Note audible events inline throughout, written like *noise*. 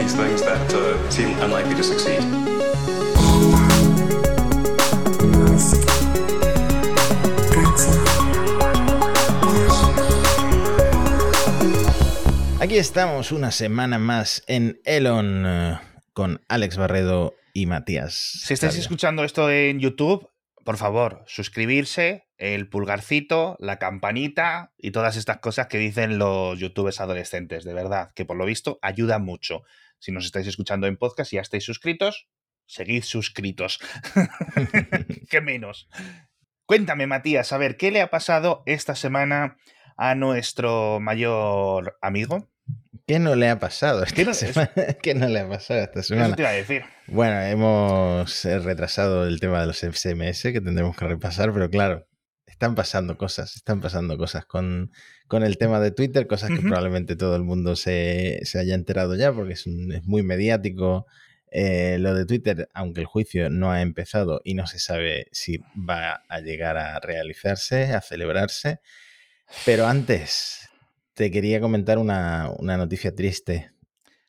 these things that uh, seem unlikely to succeed. Aquí estamos una semana más en Elon eh, con Alex Barredo y Matías. Si estáis escuchando esto en YouTube, por favor, suscribirse, el pulgarcito, la campanita y todas estas cosas que dicen los youtubers adolescentes, de verdad, que por lo visto ayuda mucho. Si nos estáis escuchando en podcast y ya estáis suscritos, seguid suscritos. *laughs* *laughs* ¿Qué menos? Cuéntame, Matías, a ver, ¿qué le ha pasado esta semana a nuestro mayor amigo? ¿Qué no le ha pasado esta ¿Qué no- semana? *laughs* ¿Qué no le ha pasado esta Eso semana? te iba a decir. Bueno, hemos eh, retrasado el tema de los SMS que tendremos que repasar, pero claro, están pasando cosas, están pasando cosas con, con el tema de Twitter, cosas que probablemente todo el mundo se, se haya enterado ya porque es, un- es muy mediático. eh, lo de Twitter, aunque el juicio no ha empezado y no se sabe si va a llegar a realizarse, a celebrarse. Pero antes, te quería comentar una, una noticia triste.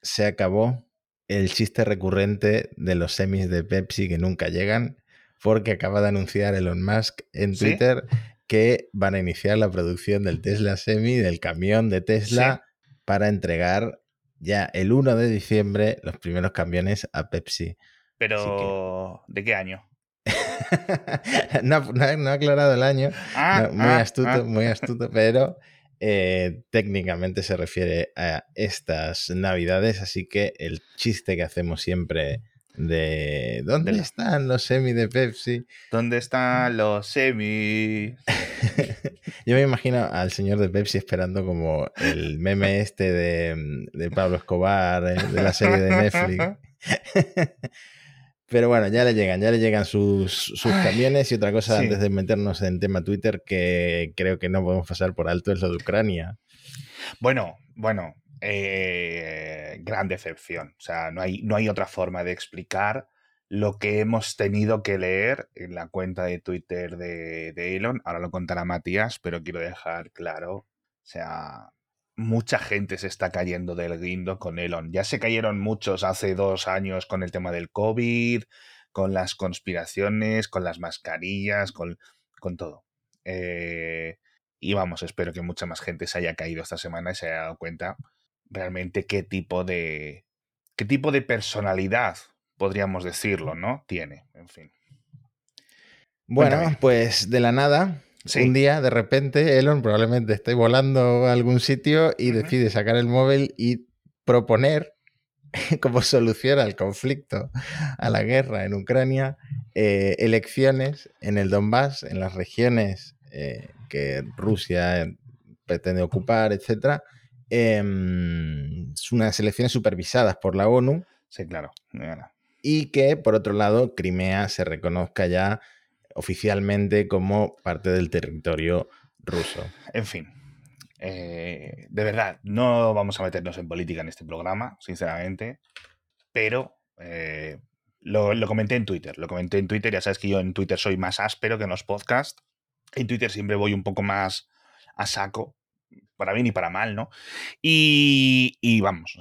Se acabó el chiste recurrente de los semis de Pepsi que nunca llegan, porque acaba de anunciar Elon Musk en ¿Sí? Que van a iniciar la producción del Tesla Semi, del camión de Tesla, para entregar ya el 1 de diciembre los primeros camiones a Pepsi. Pero, ¿de qué año? *laughs* no, ha- no ha- no ha aclarado el año, Ah, no, muy ah, astuto, ah. muy astuto, pero eh, técnicamente se refiere a estas navidades, así que el chiste que hacemos siempre de ¿dónde De están los semi de Pepsi? ¿Dónde están los semis? *laughs* Yo me imagino al señor de Pepsi esperando como el meme este de, de Pablo Escobar, eh, de la serie de Netflix. Pero bueno, ya le llegan, ya le llegan sus, sus camiones y otra cosa sí. antes de meternos en tema Twitter que creo que no podemos pasar por alto es lo de Ucrania. Bueno, bueno, eh, gran decepción. O sea, no hay, no hay otra forma de explicar lo que hemos tenido que leer en la cuenta de Twitter de, Elon. Ahora lo contará Matías, pero quiero dejar claro, o sea, mucha gente se está cayendo del guindo con Elon. Ya se cayeron muchos hace dos años con el tema del COVID, con las conspiraciones, con las mascarillas, con, con todo. Eh, y vamos, espero que mucha más gente se haya caído esta semana y se haya dado cuenta realmente qué tipo de. qué tipo de personalidad, podríamos decirlo, ¿no? Tiene, en fin. Bueno, Cuéntame. pues de la nada, Sí. un día de repente Elon probablemente esté volando a algún sitio y decide sacar el móvil y proponer *laughs* como solución al conflicto, a la guerra en Ucrania, eh, elecciones en el Donbass, en las regiones eh, que Rusia pretende ocupar, etc. unas elecciones supervisadas por la ONU Sí, claro. Y que, por otro lado, Crimea se reconozca ya oficialmente como parte del territorio ruso. En fin. eh, de verdad, no vamos a meternos en política en este programa, sinceramente. Pero eh, lo, lo comenté en Twitter. Lo comenté en Twitter. Ya sabes que yo en Twitter soy más áspero que en los podcasts. En Twitter siempre voy un poco más a saco. Para bien y para mal, ¿no? Y, y vamos,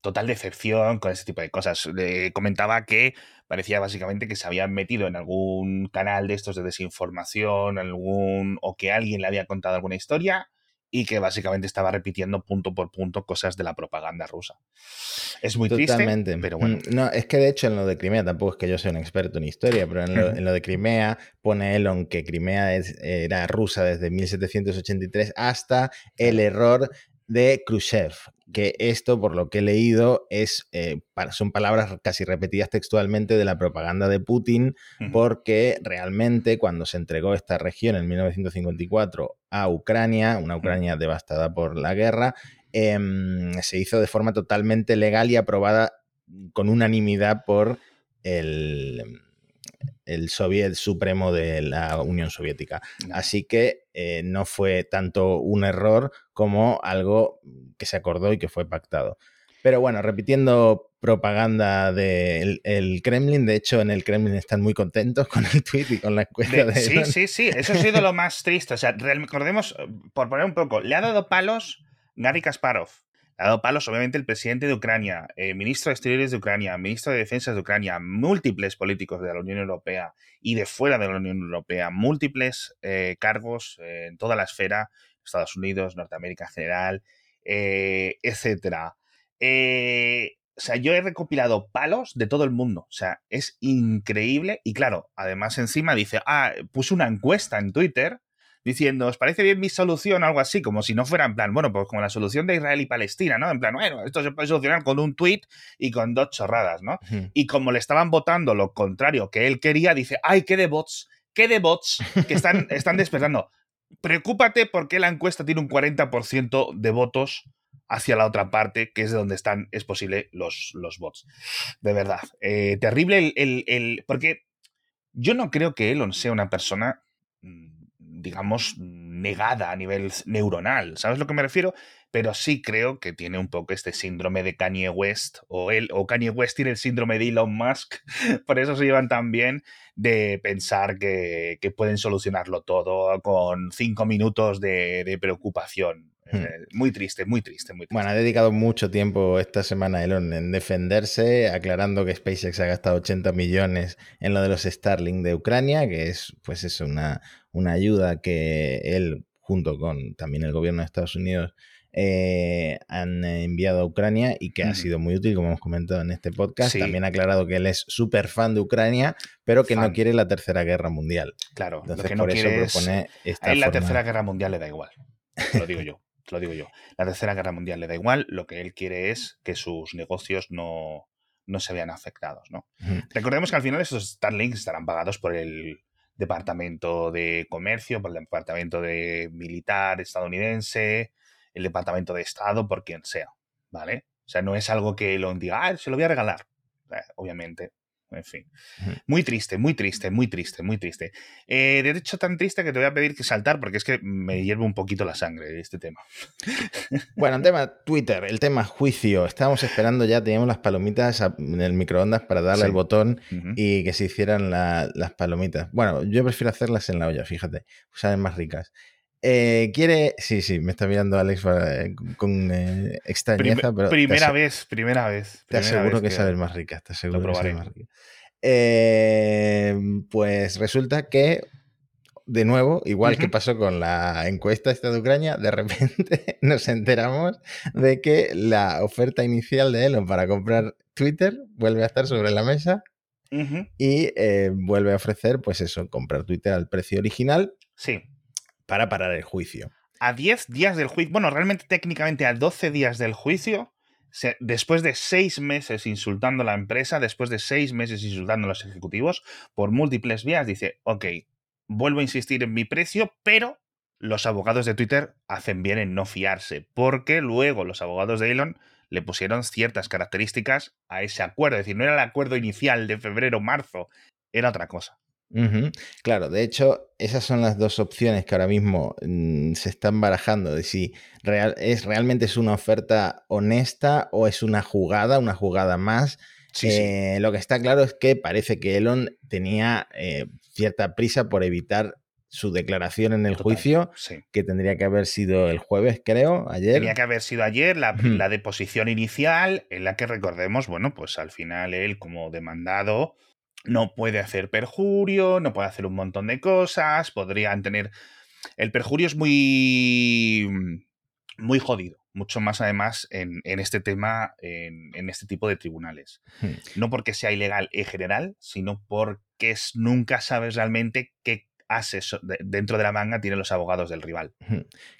total decepción con ese tipo de cosas. Le comentaba que parecía básicamente que se habían metido en algún canal de estos de desinformación, algún o que alguien le había contado alguna historia y que básicamente estaba repitiendo punto por punto cosas de la propaganda rusa. Es muy Totalmente. triste, pero bueno. Mm, No, es que de hecho en lo de Crimea tampoco es que yo sea un experto en historia, pero en lo, *laughs* en lo de Crimea pone Elon que Crimea es- era rusa desde 1783 hasta el error de Khrushchev, que esto, por lo que he leído, es, eh, son palabras casi repetidas textualmente de la propaganda de Putin, porque realmente cuando se entregó esta región en 1954 a Ucrania, una Ucrania devastada por la guerra, em, se hizo de forma totalmente legal y aprobada con unanimidad por el, el Soviet Supremo de la Unión Soviética. Así que eh, no fue tanto un error como algo que se acordó y que fue pactado. Pero bueno, repitiendo propaganda del el Kremlin, de hecho en el Kremlin están muy contentos con el tweet y con la encuesta De- de, sí, sí, sí, eso ha sido lo más triste. O sea, recordemos, por poner un poco, le ha dado palos Gary Kasparov, Ha dado palos, obviamente, el presidente de Ucrania, eh, ministro de Exteriores de Ucrania, ministro de Defensa de Ucrania, múltiples políticos de la Unión Europea y de fuera de la Unión Europea, múltiples eh, cargos eh, en toda la esfera, Estados Unidos, Norteamérica en general, etcétera. o sea, yo he recopilado palos de todo el mundo. O sea, es increíble. Y claro, además encima dice, ah, puse una encuesta en Twitter diciendo, ¿os parece bien mi solución? Algo así, como si no fuera en plan, bueno, pues como la solución de Israel y Palestina, ¿no? En plan, bueno, esto se puede solucionar con un tweet y con dos chorradas, ¿no? Y como le estaban votando lo contrario que él quería, dice, ¡ay, qué de bots! ¡Qué de bots! Que están, *laughs* están despertando. Preocúpate porque la encuesta tiene un 40% de votos hacia la otra parte, que es de donde están, es posible, los, los bots. De verdad. Eh, terrible el, el, Porque yo no creo que Elon sea una persona mm, digamos, negada a nivel neuronal. ¿Sabes lo que me refiero? Pero sí creo que tiene un poco este síndrome de Kanye West, o él, o Kanye West tiene el síndrome de Elon Musk, *laughs* por eso se llevan tan bien de pensar que, pueden solucionarlo todo con cinco minutos de preocupación. Hmm. Eh, muy triste, muy triste, muy triste. Bueno, ha dedicado mucho tiempo esta semana Elon en defenderse, aclarando que SpaceX ha gastado 80 millones en lo de los Starlink de Ucrania, que es, pues es una, una ayuda que él, junto con también el gobierno de Estados Unidos, eh, han enviado a Ucrania y que ha sido muy útil, como hemos comentado en este podcast. También ha aclarado que él es súper fan de Ucrania, pero que no quiere la Tercera Guerra Mundial. Claro, lo que no quiere es... a él la Tercera Guerra Mundial le da igual, lo digo yo *laughs* lo digo yo. La Tercera Guerra Mundial le da igual, lo que él quiere es que sus negocios no, no se vean afectados, ¿no? Recordemos que al final esos Starlinks estarán pagados por el Departamento de Comercio, por el Departamento de Militar estadounidense, el Departamento de Estado, por quien sea, ¿vale? O sea, no es algo que lo diga, ah, se lo voy a regalar. Eh, obviamente, en fin. Muy triste, muy triste, muy triste, muy triste. Eh, de hecho, tan triste que te voy a pedir que saltar porque es que me hierve un poquito la sangre este tema. *laughs* Bueno, el tema Twitter, el tema juicio. Estábamos esperando ya, teníamos las palomitas en el microondas para darle el botón y que se hicieran las palomitas. Bueno, yo prefiero hacerlas en la olla, fíjate, salen más ricas. Eh, quiere. Sí, sí, me está mirando Alex eh, con eh, extrañeza. pero primera vez, primera vez. te aseguro que, sale más rica. Te aseguro que más rica. pues resulta que, de nuevo, igual que pasó con la encuesta esta de Ucrania, de repente *laughs* nos enteramos de que la oferta inicial de Elon para comprar Twitter vuelve a estar sobre la mesa y vuelve a ofrecer, pues eso, comprar Twitter al precio original. Sí para parar el juicio. A 10 días del juicio, bueno, realmente técnicamente a 12 días del juicio, después de seis meses insultando a la empresa, después de seis meses insultando a los ejecutivos, por múltiples vías, dice, ok, vuelvo a insistir en mi precio, pero los abogados de Twitter hacen bien en no fiarse, porque luego los abogados de Elon le pusieron ciertas características a ese acuerdo, es decir, no era el acuerdo inicial de febrero-marzo, era otra cosa. Claro, de hecho, esas son las dos opciones que ahora mismo mm, se están barajando de si real, es, realmente es una oferta honesta o es una jugada, una jugada más. Eh, lo que está claro es que parece que Elon tenía eh, cierta prisa por evitar su declaración en el juicio, que tendría que haber sido el jueves, creo, ayer. Tenía que haber sido ayer la, la deposición inicial, en la que recordemos, bueno, pues al final él como demandado no puede hacer perjurio, no puede hacer un montón de cosas, podrían tener... El perjurio es muy, muy jodido, mucho más además en, este tema, en, este tipo de tribunales. Hmm. No porque sea ilegal en general, sino porque nunca sabes realmente qué ases dentro de la manga tienen los abogados del rival.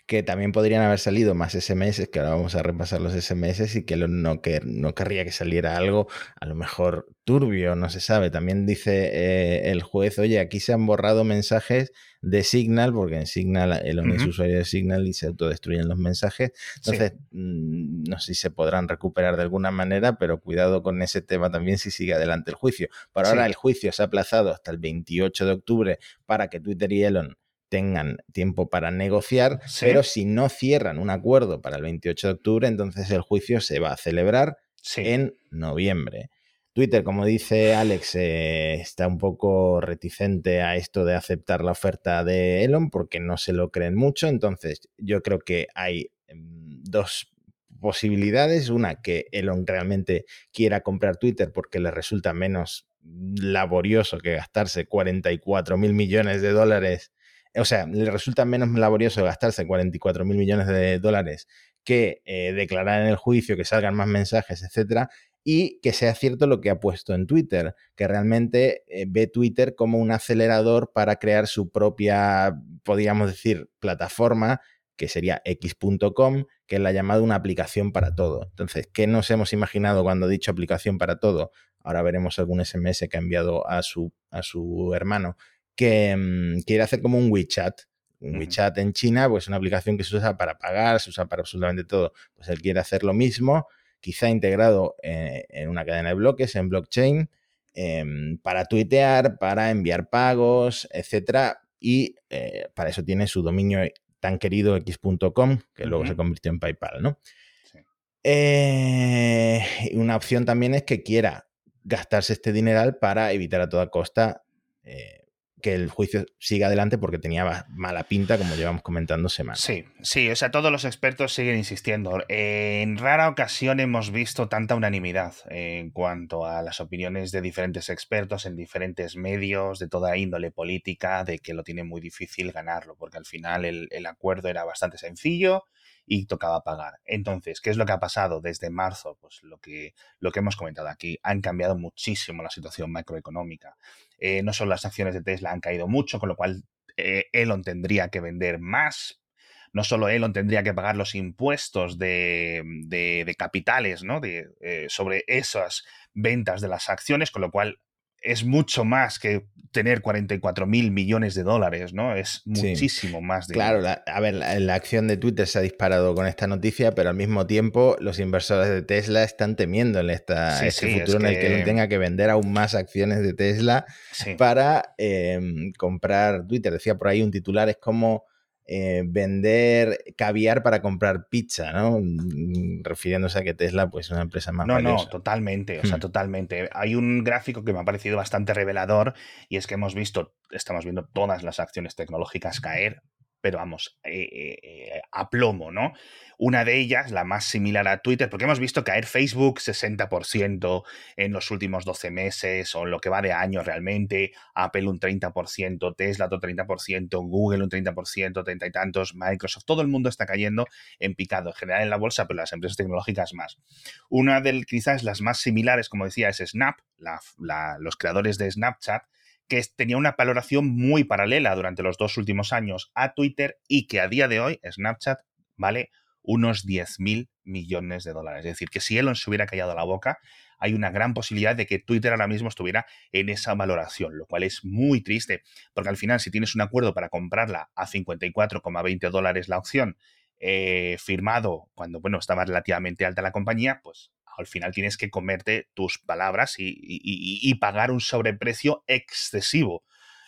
Que también podrían haber salido más SMS, que ahora vamos a repasar los SMS y que no, que no querría que saliera algo, a lo mejor turbio, no se sabe. También dice eh, el juez, oye, aquí se han borrado mensajes de Signal, porque en Signal el uh es usuario de Signal y se autodestruyen los mensajes. Entonces, mm, no sé si se podrán recuperar de alguna manera, pero cuidado con ese tema también si sigue adelante el juicio. Por ahora el juicio se ha aplazado hasta el 28 de octubre para que Twitter y Elon tengan tiempo para negociar, pero si no cierran un acuerdo para el 28 de octubre, entonces el juicio se va a celebrar en noviembre. Twitter, como dice Alex, eh, está un poco reticente a esto de aceptar la oferta de Elon porque no se lo creen mucho. Entonces, yo creo que hay mm, dos posibilidades. Una, que Elon realmente quiera comprar Twitter porque le resulta menos laborioso que gastarse 44 mil millones de dólares. O sea, le resulta menos laborioso gastarse 44 mil millones de dólares que eh, declarar en el juicio, que salgan más mensajes, etcétera, y que sea cierto lo que ha puesto en Twitter, que realmente eh, ve Twitter como un acelerador para crear su propia, podríamos decir, plataforma, que sería x.com, que es la llamada una aplicación para todo. Entonces, ¿qué nos hemos imaginado cuando he dicho aplicación para todo? Ahora veremos algún SMS que ha enviado a su, a su hermano, que mm, quiere hacer como un WeChat, un WeChat en China, pues una aplicación que se usa para pagar, se usa para absolutamente todo. Pues él quiere hacer lo mismo, quizá integrado eh, en una cadena de bloques, en blockchain, em, para tuitear, para enviar pagos, etcétera. Y eh, para eso tiene su dominio tan querido x.com, que luego se convirtió en PayPal, ¿no? Eh, una opción también es que quiera gastarse este dineral para evitar a toda costa que el juicio siga adelante porque tenía mala pinta, como llevamos comentando semanas. Sí, sí, o sea, todos los expertos siguen insistiendo. En rara ocasión hemos visto tanta unanimidad en cuanto a las opiniones de diferentes expertos en diferentes medios, de toda índole política, de que lo tiene muy difícil ganarlo, porque al final el, el acuerdo era bastante sencillo y tocaba pagar. Entonces, ¿qué es lo que ha pasado desde marzo? Pues lo que, lo que hemos comentado aquí, han cambiado muchísimo la situación macroeconómica. Eh, no solo las acciones de Tesla han caído mucho, con lo cual eh, Elon tendría que vender más. No solo Elon tendría que pagar los impuestos de, de, capitales ¿no? de, eh, sobre esas ventas de las acciones, con lo cual es mucho más que tener 44 mil millones de dólares, ¿no? Es muchísimo más. Claro, a ver, la, acción de Twitter se ha disparado con esta noticia, pero al mismo tiempo los inversores de Tesla están temiendo en esta, este futuro en el que tenga que vender aún más acciones de Tesla para em, comprar Twitter. Decía por ahí un titular, es como eh, vender caviar para comprar pizza, ¿no? Mm, refiriéndose a que Tesla pues, es una empresa más No, no, totalmente, o sea, hmm. totalmente. Hay un gráfico que me ha parecido bastante revelador y es que hemos visto, estamos viendo todas las acciones tecnológicas caer pero vamos, eh, eh, eh, a plomo, ¿no? Una de ellas, la más similar a Twitter, porque hemos visto caer Facebook 60% en los últimos 12 meses o lo que va de año realmente, Apple un 30%, Tesla otro 30%, Google un 30%, 30 y tantos, Microsoft, todo el mundo está cayendo en picado, en general en la bolsa, pero las empresas tecnológicas más. Una de quizás las más similares, como decía, es Snap, los creadores de Snapchat, que tenía una valoración muy paralela durante los dos últimos años a Twitter y que a día de hoy Snapchat vale unos 10 mil millones de dólares. Es decir, que si Elon se hubiera callado la boca, hay una gran posibilidad de que Twitter ahora mismo estuviera en esa valoración, lo cual es muy triste, porque al final si tienes un acuerdo para comprarla a 54,20 dólares la opción, eh, firmado cuando bueno, estaba relativamente alta la compañía, pues al final tienes que comerte tus palabras y, pagar un sobreprecio excesivo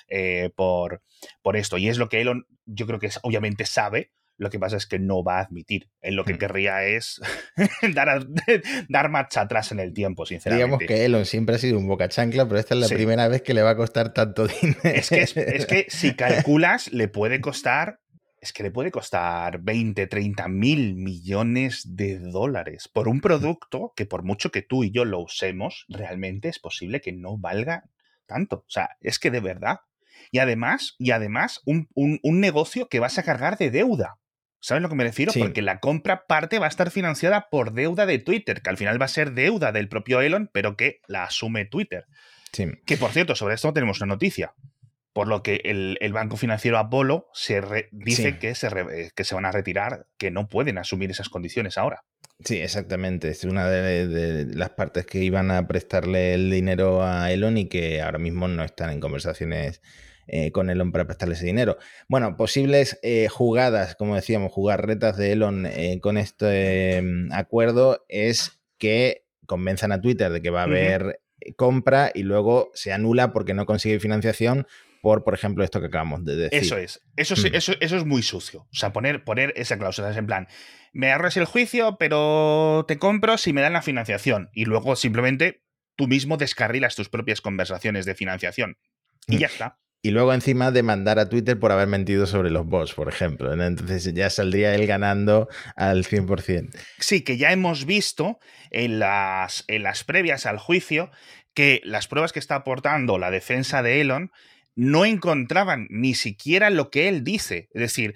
eh, por, por esto. Y es lo que Elon, yo creo que obviamente sabe, lo que pasa es que no va a admitir. Él lo que hmm. querría es *laughs* dar, *laughs* dar, marcha atrás en el tiempo, sinceramente. Digamos que Elon siempre ha sido un boca chancla, pero esta es la primera vez que le va a costar tanto dinero. *laughs* Es que, es que si calculas, le puede costar es que le puede costar 20, 30 mil millones de dólares por un producto que por mucho que tú y yo lo usemos, realmente es posible que no valga tanto. O sea, es que de verdad. Y además, y además, un, negocio que vas a cargar de deuda. ¿Sabes lo que me refiero? Porque la compra parte va a estar financiada por deuda de Twitter, que al final va a ser deuda del propio Elon, pero que la asume Twitter. Que por cierto, sobre esto tenemos una noticia. Por lo que el, banco financiero Apolo se dice que, se que se van a retirar, que no pueden asumir esas condiciones ahora. Sí, exactamente. Es una de, las partes que iban a prestarle el dinero a Elon y que ahora mismo no están en conversaciones eh, con Elon para prestarle ese dinero. Bueno, posibles eh, jugadas, como decíamos, jugar retas de Elon eh, con este mm, acuerdo es que convenzan a Twitter de que va a haber compra y luego se anula porque no consigue financiación por, por ejemplo, esto que acabamos de decir. Eso es. Eso, mm. eso, eso es muy sucio. O sea, poner, poner esa cláusula. Es en plan, me ahorras el juicio, pero te compro si me dan la financiación. Y luego simplemente tú mismo descarrilas tus propias conversaciones de financiación. Y mm. ya está. Y luego encima demandar a Twitter por haber mentido sobre los bots, por ejemplo. Entonces ya saldría él ganando al 100%. Sí, que ya hemos visto en las, en las previas al juicio que las pruebas que está aportando la defensa de Elon no encontraban ni siquiera lo que él dice. Es decir,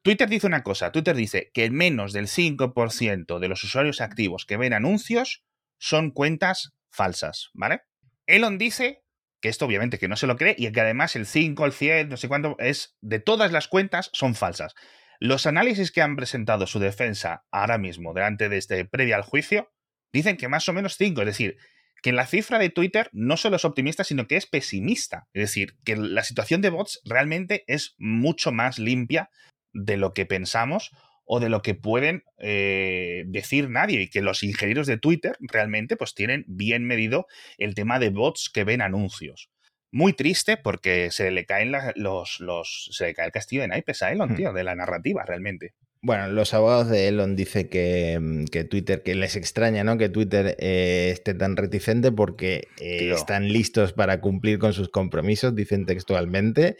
Twitter dice una cosa, Twitter dice que menos del 5% de los usuarios activos que ven anuncios son cuentas falsas, ¿vale? Elon dice que esto obviamente que no se lo cree y que además el 5, el 100, no sé cuánto, es de todas las cuentas son falsas. Los análisis que han presentado su defensa ahora mismo, delante de este previo al juicio, dicen que más o menos 5, es decir, que la cifra de Twitter no solo es optimista, sino que es pesimista. Es decir, que la situación de bots realmente es mucho más limpia de lo que pensamos o de lo que pueden eh, decir nadie y que los ingenieros de Twitter realmente pues tienen bien medido el tema de bots que ven anuncios. Muy triste porque se le caen los, los, se le cae el castillo de naipes a Elon, hmm. tío, de la narrativa realmente. Bueno, los abogados de Elon dicen que, que, Twitter, que les extraña, ¿no? Que Twitter eh, esté tan reticente porque eh, están listos para cumplir con sus compromisos, dicen textualmente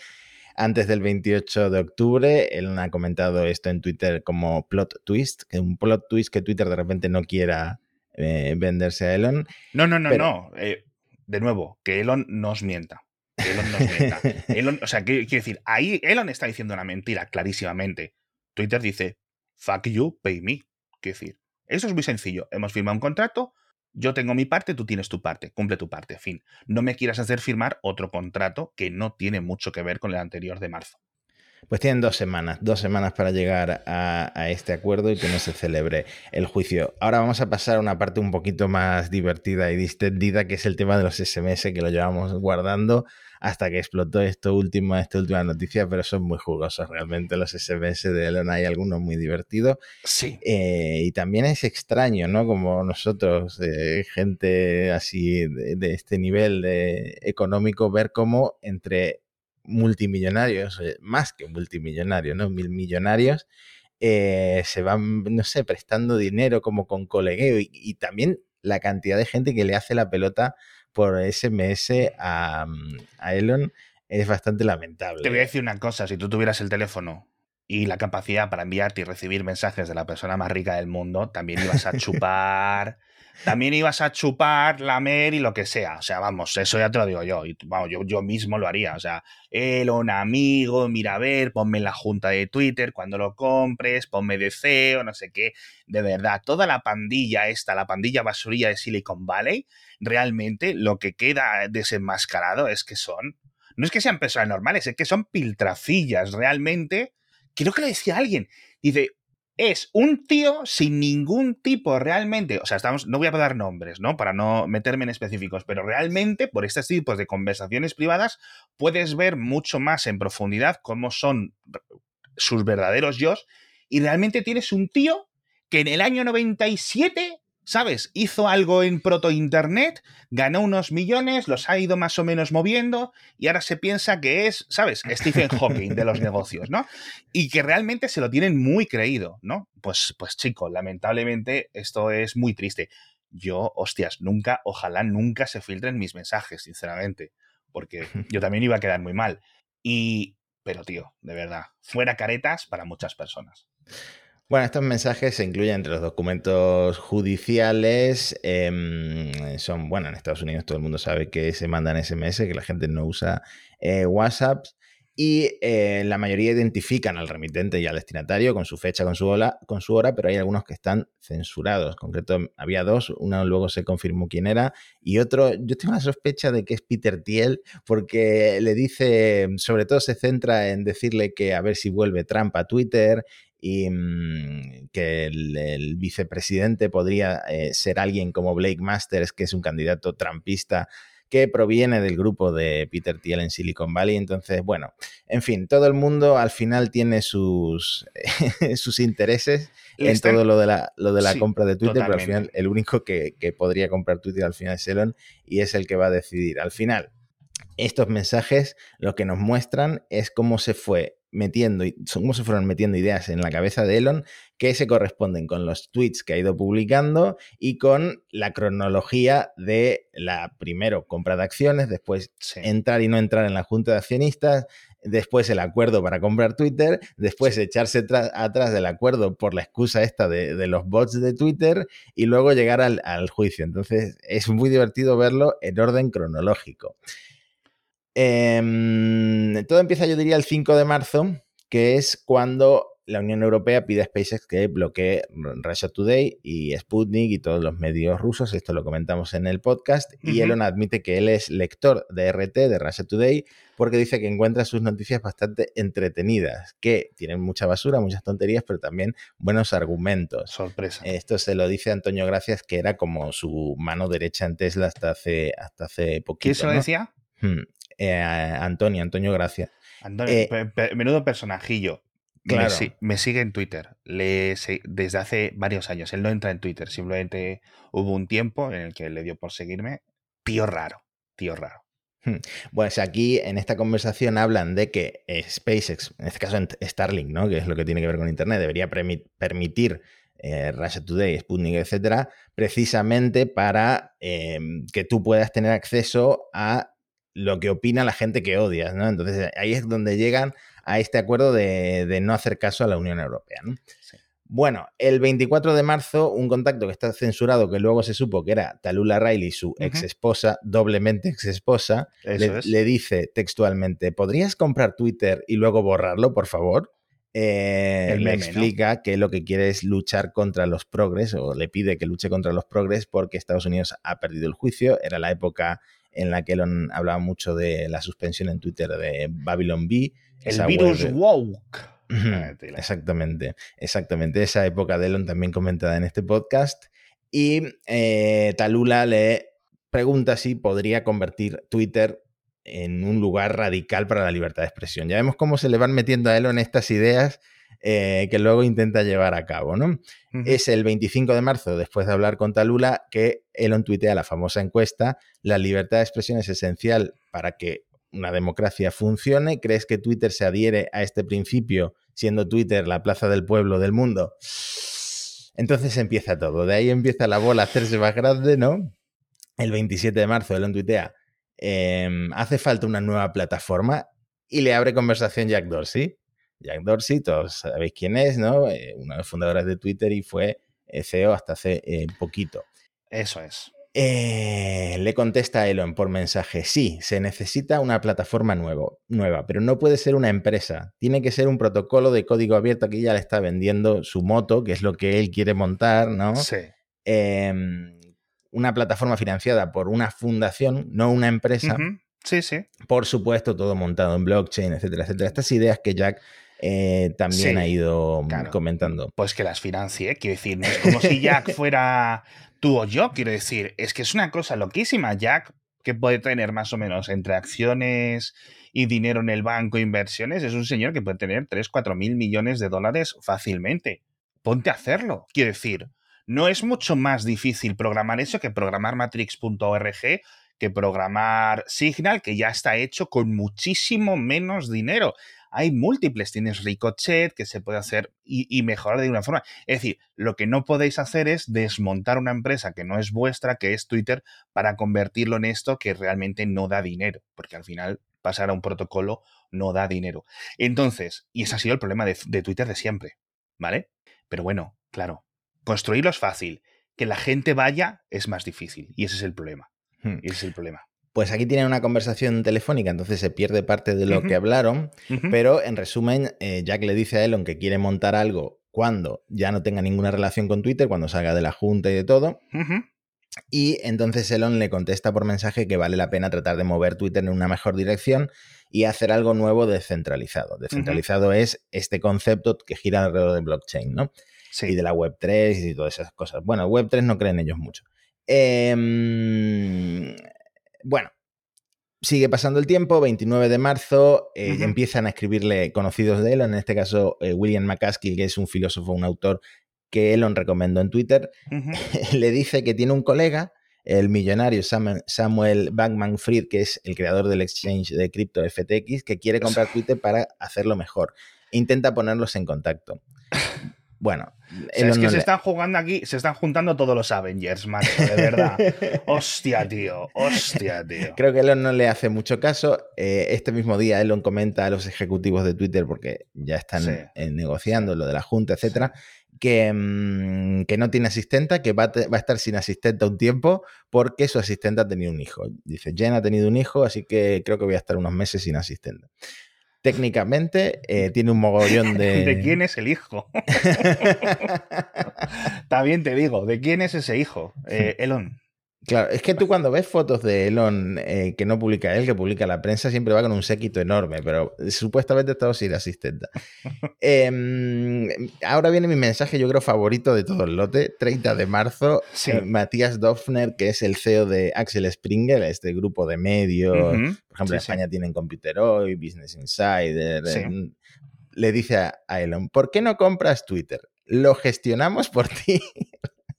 antes del 28 de octubre. Él ha comentado esto en Twitter como plot twist, que un plot twist que Twitter de repente no quiera eh, venderse a Elon. No, no, no, no. De nuevo, que Elon nos mienta. Elon nos mienta. *laughs* Elon, o sea, quiero decir, ahí Elon está diciendo una mentira clarísimamente. Twitter dice, fuck you, pay me. Quiero decir, eso es muy sencillo. Hemos firmado un contrato, yo tengo mi parte, tú tienes tu parte, cumple tu parte, fin. No me quieras hacer firmar otro contrato que no tiene mucho que ver con el anterior de marzo. Pues tienen dos semanas, dos semanas para llegar a, este acuerdo y que no se celebre el juicio. Ahora vamos a pasar a una parte un poquito más divertida y distendida, que es el tema de los SMS, que lo llevamos guardando hasta que explotó esto último, esta última noticia, pero son muy jugosos realmente los SMS de Elon. Hay algunos muy divertidos. Sí. Eh, y también es extraño, ¿no? Como nosotros, eh, gente así de, este nivel de económico, ver cómo entre multimillonarios, eh, más que multimillonarios, ¿no? Mil millonarios, se van, no sé, prestando dinero como con colegueo y, también la cantidad de gente que le hace la pelota por SMS a, a Elon es bastante lamentable. Te voy a decir una cosa, si tú tuvieras el teléfono y la capacidad para enviarte y recibir mensajes de la persona más rica del mundo, también ibas a *laughs* chupar también ibas a chupar, lamer y lo que sea. O sea, vamos, eso ya te lo digo yo. Vamos, yo, yo mismo lo haría. O sea, él, un amigo, mira a ver, ponme en la junta de Twitter cuando lo compres, ponme de CEO, no sé qué. De verdad, toda la pandilla esta, la pandilla basurilla de Silicon Valley, realmente lo que queda desenmascarado es que son. No es que sean personas normales, es que son piltrafillas. Realmente, creo que lo decía alguien. Dice, es un tío sin ningún tipo realmente, o sea, estamos, no voy a dar nombres, ¿no? Para no meterme en específicos, pero realmente por estos tipos de conversaciones privadas puedes ver mucho más en profundidad cómo son sus verdaderos yo y realmente tienes un tío que en el año 97 ¿sabes? Hizo algo en proto-internet, ganó unos millones, los ha ido más o menos moviendo y ahora se piensa que es, ¿sabes? Stephen *laughs* Hawking de los negocios, ¿no? Y que realmente se lo tienen muy creído, ¿no? Pues, pues chico, lamentablemente esto es muy triste. Yo, hostias, nunca, ojalá nunca se filtren mis mensajes, sinceramente, porque *laughs* yo también iba a quedar muy mal. Y, pero tío, de verdad, fuera caretas para muchas personas. Bueno, estos mensajes se incluyen entre los documentos judiciales. Em, son, bueno, en Estados Unidos todo el mundo sabe que se mandan SMS, que la gente no usa eh, WhatsApp. Y eh, la mayoría identifican al remitente y al destinatario con su fecha, con su, hora, con su hora, pero hay algunos que están censurados. En concreto, había dos, uno luego se confirmó quién era, y otro, yo tengo la sospecha de que es Peter Thiel, porque le dice, sobre todo se centra en decirle que a ver si vuelve Trump a Twitter y mm, que el, vicepresidente podría eh, ser alguien como Blake Masters, que es un candidato trampista que proviene del grupo de Peter Thiel en Silicon Valley. Entonces, bueno, en fin, todo el mundo al final tiene sus, *laughs* sus intereses en todo lo de la, lo de la compra de Twitter, pero al final el único que, que podría comprar Twitter al final es Elon y es el que va a decidir. Al final, estos mensajes lo que nos muestran es cómo se fue metiendo, cómo se fueron metiendo ideas en la cabeza de Elon que se corresponden con los tweets que ha ido publicando y con la cronología de la primero compra de acciones, después entrar y no entrar en la junta de accionistas, después el acuerdo para comprar Twitter, después echarse atrás del acuerdo por la excusa esta de, los bots de Twitter y luego llegar al, juicio. Entonces es muy divertido verlo en orden cronológico. Em, todo empieza, yo diría, el 5 de marzo, que es cuando la Unión Europea pide a SpaceX que bloquee Russia Today y Sputnik y todos los medios rusos. Esto lo comentamos en el podcast. Y Elon admite que él es lector de RT, de Russia Today, porque dice que encuentra sus noticias bastante entretenidas, que tienen mucha basura, muchas tonterías, pero también buenos argumentos. Sorpresa. Esto se lo dice Antonio Gracias, que era como su mano derecha en Tesla hasta hace, hasta hace poquito. ¿Quién se lo decía? Hmm. Eh, Antonio, Antonio Gracias. Antonio, eh, menudo personajillo. Claro. Me, sigue en Twitter le, desde hace varios años. Él no entra en Twitter, simplemente hubo un tiempo en el que le dio por seguirme. Tío raro, tío raro. Hmm. Bueno, aquí en esta conversación hablan de que SpaceX, en este caso Starlink, ¿no? que es lo que tiene que ver con Internet, debería permitir eh, Russia Today, Sputnik, etcétera, precisamente para em, que tú puedas tener acceso a lo que opina la gente que odias, ¿no? Entonces ahí es donde llegan a este acuerdo de, no hacer caso a la Unión Europea. Bueno, el 24 de marzo, un contacto que está censurado, que luego se supo que era Talula Riley, su ex esposa, doblemente ex esposa, le, dice textualmente: ¿Podrías comprar Twitter y luego borrarlo, por favor? Eh, le explica que lo que quiere es luchar contra los progres, o le pide que luche contra los progres porque Estados Unidos ha perdido el juicio. Era la época en la que Elon hablaba mucho de la suspensión en Twitter de Babylon B el virus woke. Ah, exactamente, exactamente. Esa época de Elon también comentada en este podcast. Y eh, Talula le pregunta si podría convertir Twitter en un lugar radical para la libertad de expresión. Ya vemos cómo se le van metiendo a Elon estas ideas eh, que luego intenta llevar a cabo, ¿no? Es el 25 de marzo, después de hablar con Talula, que Elon tuitea la famosa encuesta, la libertad de expresión es esencial para que una democracia funcione? ¿Crees que Twitter se adhiere a este principio, siendo Twitter la plaza del pueblo del mundo? Entonces empieza todo. De ahí empieza la bola a hacerse más grande, ¿no? El 27 de marzo, Elon tuitea, em, hace falta una nueva plataforma y le abre conversación Jack Dorsey. Jack Dorsey, todos sabéis quién es, ¿no? Eh, uno de los fundadores de Twitter y fue eh, CEO hasta hace eh, poquito. Eso es. Eh, le contesta a Elon por mensaje, sí, se necesita una plataforma nuevo, nueva, pero no puede ser una empresa, tiene que ser un protocolo de código abierto que ya le está vendiendo su moto, que es lo que él quiere montar, ¿no? Sí. Em, una plataforma financiada por una fundación, no una empresa. Sí, sí. Por supuesto, todo montado en blockchain, etcétera, etcétera. Estas ideas que Jack eh, también ha ido comentando. Pues que las financie, quiero decir, no es como si Jack *laughs* fuera tú o yo, quiero decir, es que es una cosa loquísima. Jack, que puede tener más o menos entre acciones y dinero en el banco, inversiones, es un señor que puede tener 3, 4 mil millones de dólares fácilmente. Ponte a hacerlo, quiero decir. No es mucho más difícil programar eso que programar matrix.org, que programar Signal, que ya está hecho con muchísimo menos dinero hay múltiples. Tienes Ricochet que se puede hacer y, mejorar de una forma. Es decir, lo que no podéis hacer es desmontar una empresa que no es vuestra, que es Twitter, para convertirlo en esto que realmente no da dinero, porque al final pasar a un protocolo no da dinero. Entonces, y ese ha sido el problema de, de Twitter de siempre, ¿vale? Pero bueno, claro, construirlo es fácil, que la gente vaya es más difícil, y ese es el problema. Hmm. ese es el problema. Pues aquí tienen una conversación telefónica, entonces se pierde parte de lo que hablaron, pero en resumen, eh, Jack le dice a Elon que quiere montar algo cuando ya no tenga ninguna relación con Twitter, cuando salga de la junta y de todo. Y entonces Elon le contesta por mensaje que vale la pena tratar de mover Twitter en una mejor dirección y hacer algo nuevo descentralizado. Descentralizado es este concepto que gira alrededor de blockchain, ¿no? Sí. Y de la Web3 y todas esas cosas. Bueno, Web3 no creen ellos mucho. Eh, bueno, sigue pasando el tiempo, 29 de marzo, eh, empiezan a escribirle conocidos de Elon, en este caso eh, William McCaskill, que es un filósofo, un autor que Elon recomendó en Twitter, *laughs* le dice que tiene un colega el millonario Samuel Bankman Fried, que es el creador del exchange de cripto FTX, que quiere comprar Twitter para hacerlo mejor. Intenta ponerlos en contacto. Bueno, es que se están jugando aquí, se están juntando todos los Avengers, macho, de verdad. *laughs* hostia, tío, hostia, tío. Creo que Elon no le hace mucho caso. Eh, este mismo día Elon comenta a los ejecutivos de Twitter, porque ya están eh, negociando lo de la Junta, etcétera, que, mm, que, no tiene asistenta, que va a, va a, estar sin asistenta un tiempo porque su asistenta ha tenido un hijo. Dice, Jen ha tenido un hijo, así que creo que voy a estar unos meses sin asistenta técnicamente eh, tiene un mogollón de... *laughs* ¿De quién es el hijo? *laughs* También te digo, ¿de quién es ese hijo? Eh, Elon. Claro, es que tú cuando ves fotos de Elon eh, que no publica él, que publica la prensa, siempre va con un séquito enorme, pero supuestamente está sin asistente. *laughs* Em, ahora viene mi mensaje, yo creo, favorito de todo el lote. 30 de marzo, eh, Matías Dofner, que es el CEO de Axel Springer, este grupo de medios. Por ejemplo, en España tienen Computer Hoy, Business Insider. Em, le dice a Elon, ¿por qué no compras Twitter? Lo gestionamos por *laughs* ti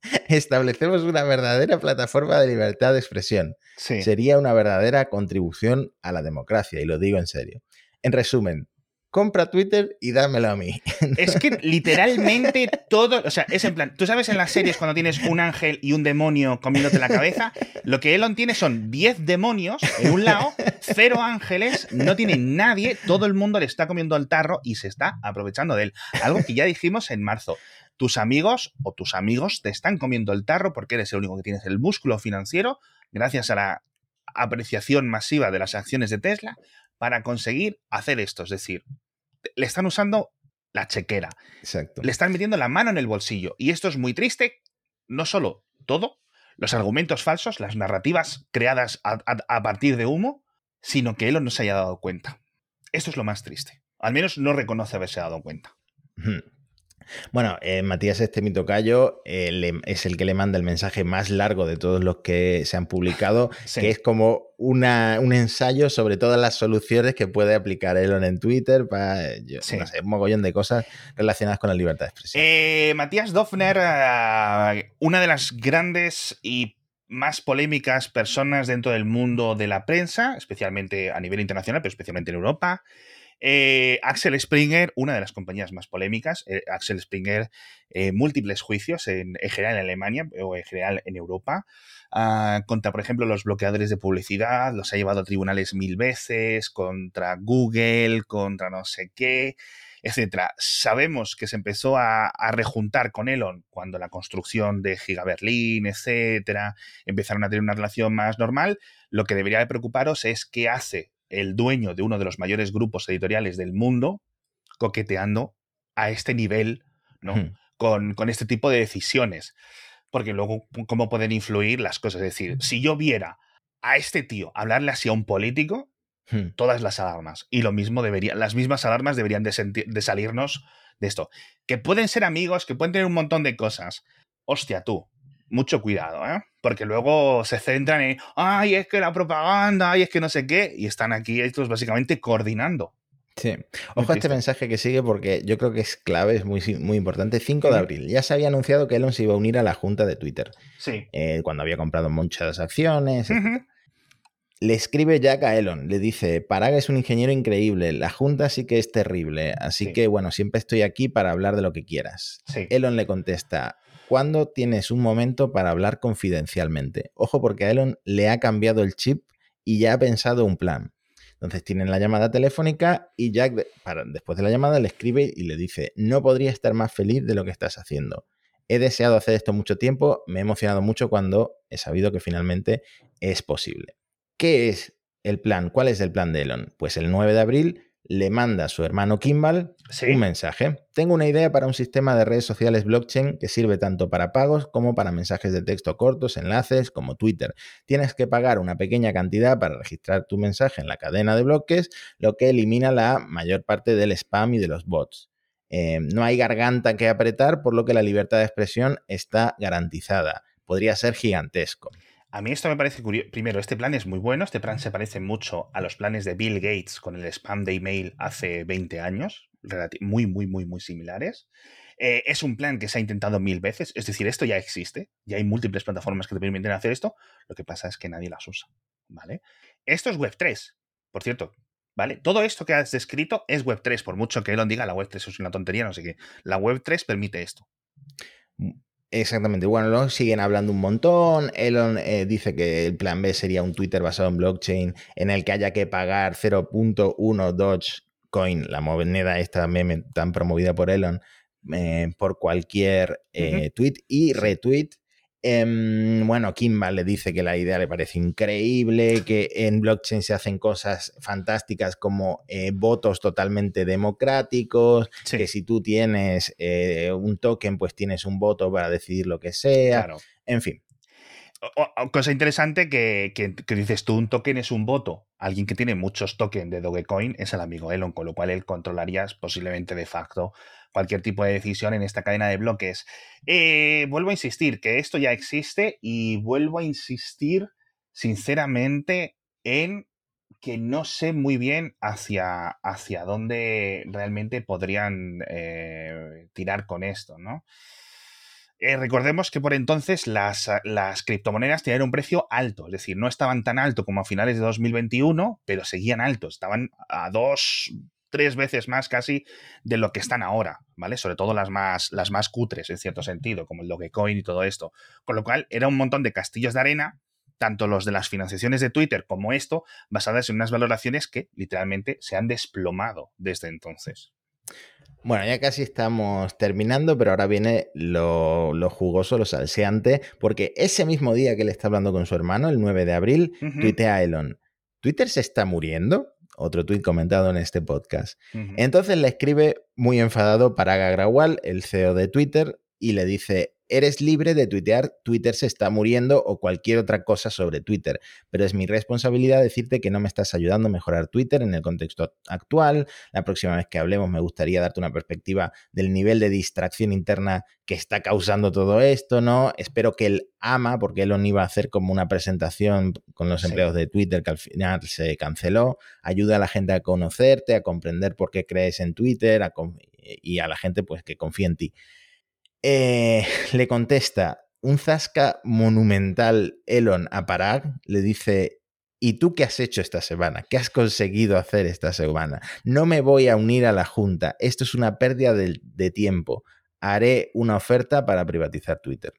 *laughs* establecemos una verdadera plataforma de libertad de expresión. Sería una verdadera contribución a la democracia, y lo digo en serio. En resumen, compra Twitter y dámelo a mí. *laughs* Es que literalmente todo, o sea, es en plan, tú sabes en las series cuando tienes un ángel y un demonio comiéndote la cabeza, lo que Elon tiene son 10 demonios en un lado, cero ángeles, no tiene nadie, todo el mundo le está comiendo el tarro y se está aprovechando de él. Algo que ya dijimos en marzo tus amigos o tus amigos te están comiendo el tarro porque eres el único que tienes el músculo financiero, gracias a la apreciación masiva de las acciones de Tesla, para conseguir hacer esto. Es decir, le están usando la chequera. Exacto. Le están metiendo la mano en el bolsillo. Y esto es muy triste, no solo todo, los argumentos falsos, las narrativas creadas a, partir de humo, sino que él no se haya dado cuenta. Esto es lo más triste. Al menos no reconoce haberse dado cuenta. Bueno, eh, Matías este mi tocayo eh, es el que le manda el mensaje más largo de todos los que se han publicado, *laughs* que es como una, un ensayo sobre todas las soluciones que puede aplicar Elon en Twitter para, no sé, un mogollón de cosas relacionadas con la libertad de expresión. Eh, Matías Dofner, una de las grandes y más polémicas personas dentro del mundo de la prensa, especialmente a nivel internacional, pero especialmente en Europa. Eh, Axel Springer, una de las compañías más polémicas, eh, Axel Springer, eh, múltiples juicios en, general en Alemania o en general en Europa, ah, contra, por ejemplo, los bloqueadores de publicidad, los ha llevado a tribunales mil veces, contra Google, contra no sé qué, etcétera. Sabemos que se empezó a, rejuntar con Elon cuando la construcción de Giga Berlín, etcétera, empezaron a tener una relación más normal. Lo que debería de preocuparos es qué hace el dueño de uno de los mayores grupos editoriales del mundo coqueteando a este nivel, ¿no? Con, este tipo de decisiones. Porque luego, ¿cómo pueden influir las cosas? Es decir, si yo viera a este tío hablarle así a un político, todas las alarmas. Y lo mismo debería, las mismas alarmas deberían de, de salirnos de esto. Que pueden ser amigos, que pueden tener un montón de cosas. Hostia, tú, mucho cuidado, ¿eh? Porque luego se centran en, ay, es que la propaganda, ay, es que no sé qué, y están aquí estos básicamente coordinando. Sí. Ojo a este mensaje que sigue porque yo creo que es clave, es muy, muy importante. 5 de abril. Ya se había anunciado que Elon se iba a unir a la junta de Twitter. Sí. Eh, cuando había comprado muchas acciones. Le escribe Jack a Elon, le dice, Parag es un ingeniero increíble, la junta sí que es terrible, así que bueno, siempre estoy aquí para hablar de lo que quieras. Elon le contesta, ¿Cuándo tienes un momento para hablar confidencialmente? Ojo porque a Elon le ha cambiado el chip y ya ha pensado un plan. Entonces tienen la llamada telefónica y Jack, después de la llamada, le escribe y le dice, no podría estar más feliz de lo que estás haciendo. He deseado hacer esto mucho tiempo, me he emocionado mucho cuando he sabido que finalmente es posible. ¿Qué es el plan? ¿Cuál es el plan de Elon? Pues el 9 de abril le manda a su hermano Kimball un mensaje. Tengo una idea para un sistema de redes sociales blockchain que sirve tanto para pagos como para mensajes de texto cortos, enlaces, como Twitter. Tienes que pagar una pequeña cantidad para registrar tu mensaje en la cadena de bloques, lo que elimina la mayor parte del spam y de los bots. Eh, no hay garganta que apretar, por lo que la libertad de expresión está garantizada. Podría ser gigantesco. A mí esto me parece curioso. Primero, este plan es muy bueno. Este plan se parece mucho a los planes de Bill Gates con el spam de email hace 20 años. Muy, muy, muy, muy similares. Eh, es un plan que se ha intentado mil veces, es decir, esto ya existe, ya hay múltiples plataformas que te permiten hacer esto, lo que pasa es que nadie las usa, ¿vale? Esto es Web3, por cierto, ¿vale? Todo esto que has descrito es Web3, por mucho que Elon diga la Web3 es una tontería, no sé qué. La Web3 permite esto. Exactamente. Bueno, lo siguen hablando un montón. Elon eh, dice que el plan B sería un Twitter basado en blockchain en el que haya que pagar 0.1 Dogecoin, la moneda esta meme tan promovida por Elon, eh, por cualquier eh, tweet y retweet Em, bueno, Kimba le dice que la idea le parece increíble, que en blockchain se hacen cosas fantásticas como eh, votos totalmente democráticos, que si tú tienes eh, un token, pues tienes un voto para decidir lo que sea. En fin, cosa interesante que, que, dices tú, un token es un voto. Alguien que tiene muchos tokens de Dogecoin es el amigo Elon, con lo cual él controlaría posiblemente de facto cualquier tipo de decisión en esta cadena de bloques. Eh, vuelvo a insistir que esto ya existe y vuelvo a insistir sinceramente en que no sé muy bien hacia, hacia dónde realmente podrían eh, tirar con esto, ¿no? Eh, recordemos que por entonces las, las, criptomonedas tenían un precio alto, es decir, no estaban tan alto como a finales de 2021, pero seguían altos, estaban a dos, tres veces más casi de lo que están ahora, ¿vale? Sobre todo las más, las más cutres, en cierto sentido, como el Dogecoin y todo esto. Con lo cual, era un montón de castillos de arena, tanto los de las financiaciones de Twitter como esto, basadas en unas valoraciones que literalmente se han desplomado desde entonces. Bueno, ya casi estamos terminando, pero ahora viene lo, jugoso, lo salseante, porque ese mismo día que él está hablando con su hermano, el 9 de abril, tuitea Elon. ¿Twitter se está muriendo? Otro tuit comentado en este podcast. Entonces le escribe muy enfadado Parag Agrawal, el CEO de Twitter, y le dice, eres libre de tuitear Twitter se está muriendo o cualquier otra cosa sobre Twitter, pero es mi responsabilidad decirte que no me estás ayudando a mejorar Twitter en el contexto actual. La próxima vez que hablemos me gustaría darte una perspectiva del nivel de distracción interna que está causando todo esto, ¿no? Espero que él ama, porque él no iba a hacer como una presentación con los empleados de Twitter que al final se canceló. Ayuda a la gente a conocerte, a comprender por qué crees en Twitter y a la gente pues que confía en ti. Eh, *laughs* le contesta un zasca monumental Elon a Parag, le dice, ¿y tú qué has hecho esta semana? ¿Qué has conseguido hacer esta semana? No me voy a unir a la Junta, esto es una pérdida de, tiempo. Haré una oferta para privatizar Twitter.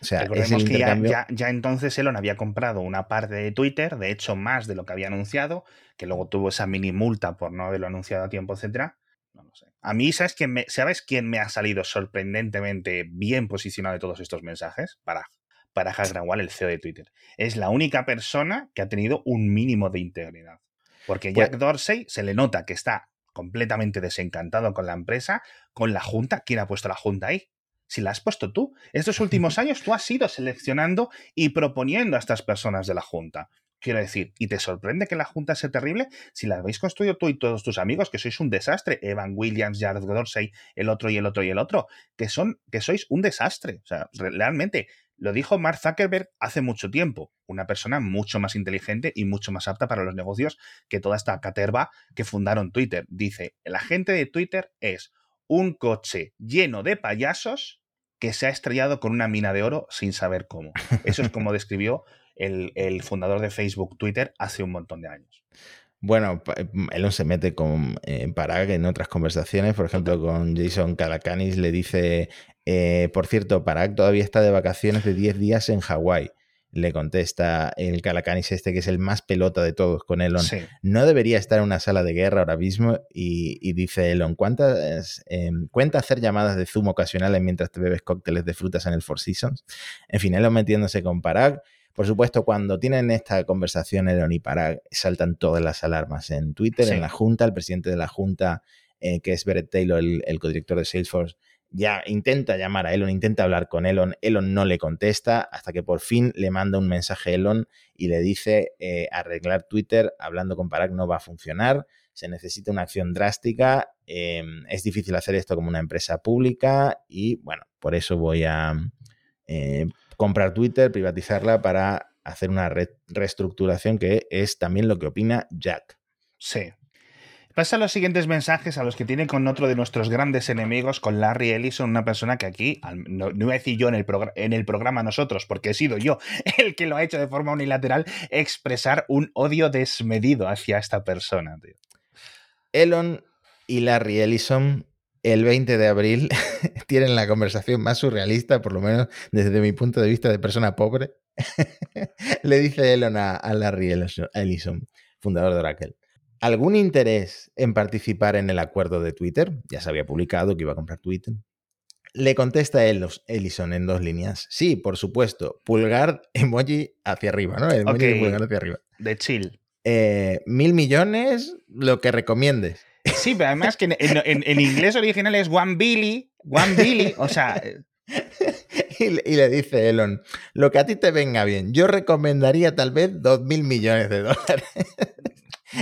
O sea, Recordemos que ya, ya, entonces Elon había comprado una parte de Twitter, de hecho más de lo que había anunciado, que luego tuvo esa mini multa por no haberlo anunciado a tiempo, etcétera. No lo sé. A mí, ¿sabes quién me, ¿sabes quién me ha salido sorprendentemente bien posicionado de todos estos mensajes? Para, para Hasgrawal, el CEO de Twitter. Es la única persona que ha tenido un mínimo de integridad. Porque pues Jack Dorsey se le nota que está completamente desencantado con la empresa, con la Junta. ¿Quién ha puesto la Junta ahí? Si la has puesto tú. Estos últimos *laughs* años tú has ido seleccionando y proponiendo a estas personas de la Junta. Quiero decir, ¿y te sorprende que la Junta sea terrible? Si la habéis construido tú y todos tus amigos, que sois un desastre, Evan Williams, Jared Dorsey, el otro y el otro y el otro, que son, que sois un desastre. O sea, realmente, lo dijo Mark Zuckerberg hace mucho tiempo, una persona mucho más inteligente y mucho más apta para los negocios que toda esta caterva que fundaron Twitter. Dice, la gente de Twitter es un coche lleno de payasos que se ha estrellado con una mina de oro sin saber cómo. Eso es como *laughs* describió el, fundador de Facebook, Twitter, hace un montón de años. Bueno, Elon se mete con eh, Parag en otras conversaciones, por ejemplo, con Jason Calacanis le dice, eh, por cierto, Parag todavía está de vacaciones de 10 días en Hawái. Le contesta el Calacanis este, que es el más pelota de todos con Elon. No debería estar en una sala de guerra ahora mismo. Y, dice Elon, ¿cuántas, em, ¿cuenta hacer llamadas de Zoom ocasionales mientras te bebes cócteles de frutas en el Four Seasons? En fin, Elon metiéndose con Parag. Por supuesto, cuando tienen esta conversación Elon y Parag, saltan todas las alarmas en Twitter, en la Junta, el presidente de la Junta, eh, que es Brett Taylor, el, codirector de Salesforce, ya intenta llamar a Elon, intenta hablar con Elon, Elon no le contesta, hasta que por fin le manda un mensaje a Elon y le dice eh, arreglar Twitter hablando con Parag no va a funcionar, se necesita una acción drástica, em, es difícil hacer esto como una empresa pública y bueno, por eso voy a eh, comprar Twitter, privatizarla para hacer una reestructuración, que es también lo que opina Jack. Sí. Pasa los siguientes mensajes a los que tiene con otro de nuestros grandes enemigos, con Larry Ellison, una persona que aquí, no, no a decir yo en el, en el programa nosotros, porque he sido yo *laughs* el que lo ha hecho de forma unilateral, expresar un odio desmedido hacia esta persona. Tío. Elon y Larry Ellison el 20 de abril *laughs* tienen la conversación más surrealista, por lo menos desde mi punto de vista de persona pobre. *laughs* Le dice Elon a, a Larry Ellison, fundador de Oracle algún interés en participar en el acuerdo de Twitter, ya se había publicado que iba a comprar Twitter. Le contesta Ellison en dos líneas. Sí, por supuesto. Pulgar emoji hacia arriba, ¿no? Emoji pulgar hacia arriba. De chill. Eh, mil millones, lo que recomiendes. Sí, pero además que en, inglés original es one billy, one billy, o sea... y, y, le dice Elon, lo que a ti te venga bien, yo recomendaría tal vez dos mil millones de dólares.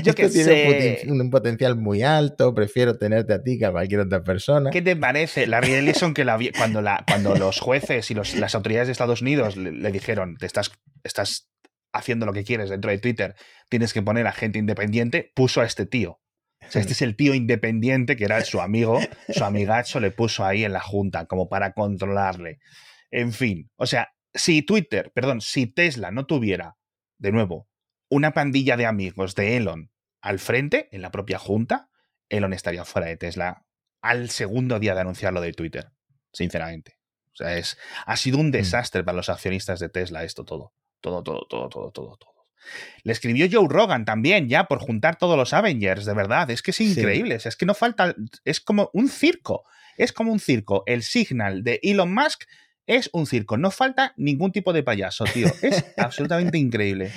Yo que tiene Un, potencial muy alto, prefiero tenerte a ti que a cualquier otra persona. ¿Qué te parece? La Ellison que cuando, la, cuando los jueces y las autoridades de Estados Unidos le, dijeron, te estás, estás haciendo lo que quieres dentro de Twitter, tienes que poner a gente independiente, puso a este tío. Sea, este es el tío independiente que era su amigo, su amigacho le puso ahí en la junta como para controlarle. En fin, o sea, si Twitter, perdón, si Tesla no tuviera, de nuevo, una pandilla de amigos de Elon al frente, en la propia junta, Elon estaría fuera de Tesla al segundo día de anunciarlo de Twitter, sinceramente. O sea, es, ha sido un mm. desastre para los accionistas de Tesla esto todo. Todo, todo, todo, todo, todo, todo. Le escribió Joe Rogan también, ya por juntar todos los Avengers, de verdad. Es que es increíble. Es que no falta. Es como un circo. Es como un circo. El signal de Elon Musk es un circo. No falta ningún tipo de payaso, tío. Es *laughs* absolutamente increíble.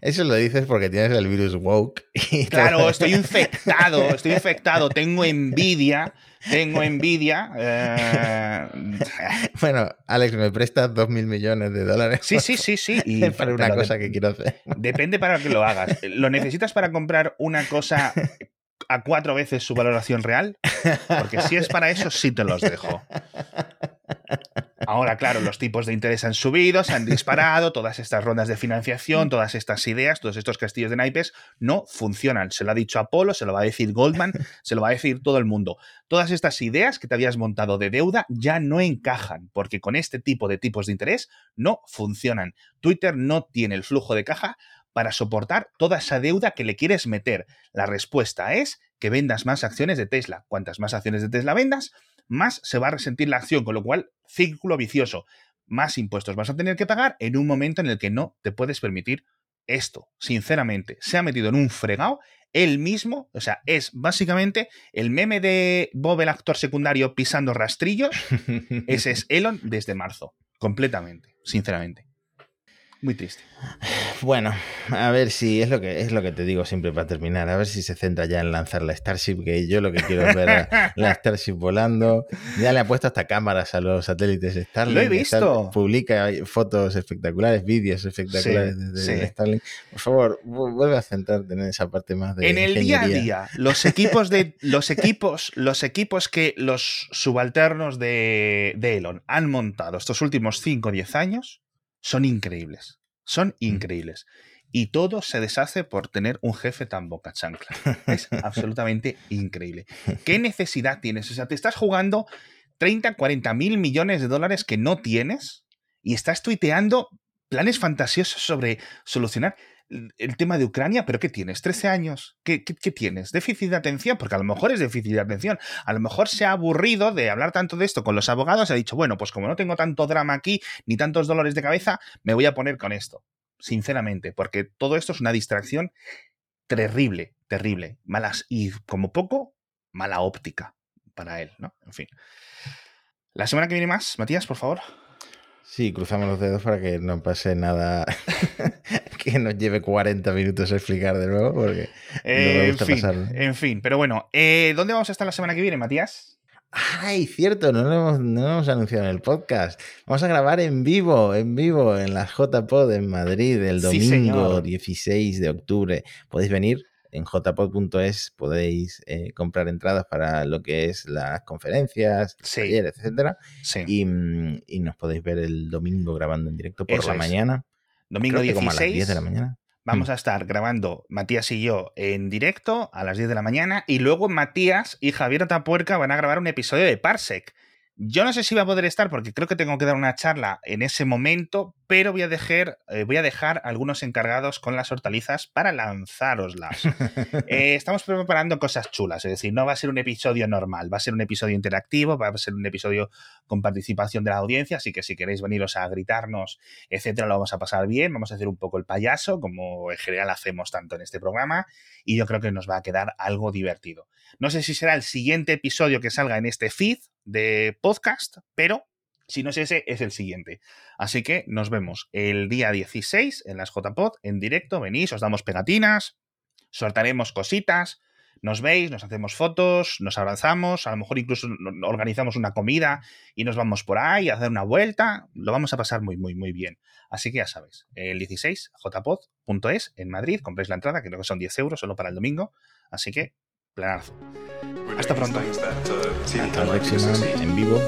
Eso lo dices porque tienes el virus woke. claro, estoy infectado, estoy infectado, tengo envidia, tengo *laughs* envidia. Eh, *laughs* bueno, Alex, ¿me prestas dos mil millones de dólares? Sí, sí, sí, sí. Y *laughs* para una cosa que quiero hacer. Depende para que lo hagas. ¿Lo necesitas para comprar una cosa a cuatro veces su valoración real? Porque si es para eso, sí te los dejo. Ahora, claro, los tipos de interés han subido, se han disparado, todas estas rondas de financiación, todas estas ideas, todos estos castillos de naipes no funcionan. Se lo ha dicho Apolo, se lo va a decir Goldman, se lo va a decir todo el mundo. Todas estas ideas que te habías montado de deuda ya no encajan, porque con este tipo de tipos de interés no funcionan. Twitter no tiene el flujo de caja para soportar toda esa deuda que le quieres meter. La respuesta es que vendas más acciones de Tesla. Cuantas más acciones de Tesla vendas, más se va a resentir la acción, con lo cual, círculo vicioso. Más impuestos vas a tener que pagar en un momento en el que no te puedes permitir esto. Sinceramente, se ha metido en un fregado él mismo, o sea, es básicamente el meme de Bob el actor secundario pisando rastrillos, *laughs* ese es Elon desde marzo, completamente, sinceramente. Muy triste. Bueno, a ver si es lo que es lo que te digo siempre para terminar. A ver si se centra ya en lanzar la Starship, que yo lo que quiero es ver a la Starship volando. Ya le ha puesto hasta cámaras a los satélites Starlink. Lo he visto. publica fotos espectaculares, vídeos espectaculares desde Starlink. Por favor, vuelve a centrarte en esa parte más de En el día a día, los equipos de los equipos, los equipos que los subalternos de, de Elon han montado estos últimos 5 o 10 años son increíbles. Son increíbles. Y todo se deshace por tener un jefe tan boca chancla. Es *laughs* absolutamente increíble. ¿Qué necesidad tienes? O sea, te estás jugando 30, 40 mil millones de dólares que no tienes y estás tuiteando planes fantasiosos sobre solucionar el tema de Ucrania, pero ¿qué tienes? ¿13 años? ¿Qué, tienes? ¿Déficit de atención? Porque a lo mejor es déficit de atención. A lo mejor se ha aburrido de hablar tanto de esto con los abogados ha dicho, bueno, pues como no tengo tanto drama aquí, ni tantos dolores de cabeza, me voy a poner con esto. Sinceramente, porque todo esto es una distracción terrible, terrible. Malas y como poco, mala óptica para él, ¿no? En fin. La semana que viene más, Matías, por favor. Sí, cruzamos los dedos para que no pase nada *laughs* que nos lleve 40 minutos a explicar de nuevo, porque en, fin, en fin, pero bueno, eh, ¿dónde vamos a estar la semana que viene, Matías? Ay, cierto, no lo, hemos, no hemos anunciado en el podcast. Vamos a grabar en vivo, en vivo, en las JPod en Madrid el domingo 16 de octubre. Podéis venir en jpod.es podéis eh, comprar entradas para lo que es las conferencias, talleres, etcétera. Mm, y, nos podéis ver el domingo grabando en directo por la mañana. Domingo 16. Como a las 10 de la mañana. Vamos Mm. a estar grabando Matías y yo en directo a las 10 de la mañana y luego Matías y Javier Atapuerca van a grabar un episodio de Parsec. Yo no sé si va a poder estar porque creo que tengo que dar una charla en ese momento, pero voy a dejar, eh, voy a dejar algunos encargados con las hortalizas para lanzároslas. *laughs* Eh, estamos preparando cosas chulas, es decir, no va a ser un episodio normal, va a ser un episodio interactivo, va a ser un episodio con participación de la audiencia, así que si queréis veniros a gritarnos, etcétera, lo vamos a pasar bien, vamos a hacer un poco el payaso, como en general hacemos tanto en este programa, y yo creo que nos va a quedar algo divertido. No sé si será el siguiente episodio que salga en este feed de podcast, pero si no es ese, es el siguiente. Así que nos vemos el día 16 en las JPod en directo. Venís, os damos pegatinas, sortaremos cositas, nos veis, nos hacemos fotos, nos abrazamos, a lo mejor incluso organizamos una comida y nos vamos por ahí a hacer una vuelta. Lo vamos a pasar muy, muy, muy bien. Así que ya sabéis, el 16, jpod.es en Madrid, compréis la entrada, creo que son 10 euros solo para el domingo. Así que, planazo. Hasta pronto. Hasta la próxima en vivo.